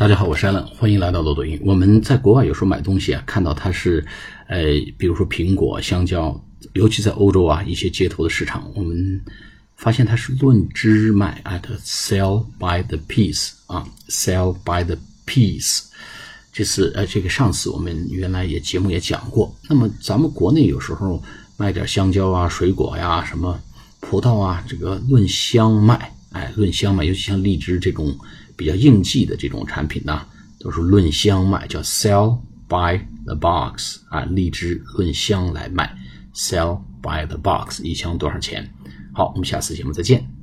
大家好，我是艾伦，欢迎来到罗抖音。我们在国外有时候买东西啊，看到它是，呃，比如说苹果、香蕉，尤其在欧洲啊一些街头的市场，我们发现它是论只卖啊，sell by the piece 啊，sell by the piece。这次呃，这个上次我们原来也节目也讲过。那么咱们国内有时候卖点香蕉啊、水果呀、什么葡萄啊，这个论箱卖，哎，论箱卖，尤其像荔枝这种。比较应季的这种产品呢，都是论箱卖，叫 sell by the box 啊，荔枝论箱来卖，sell by the box，一箱多少钱？好，我们下次节目再见。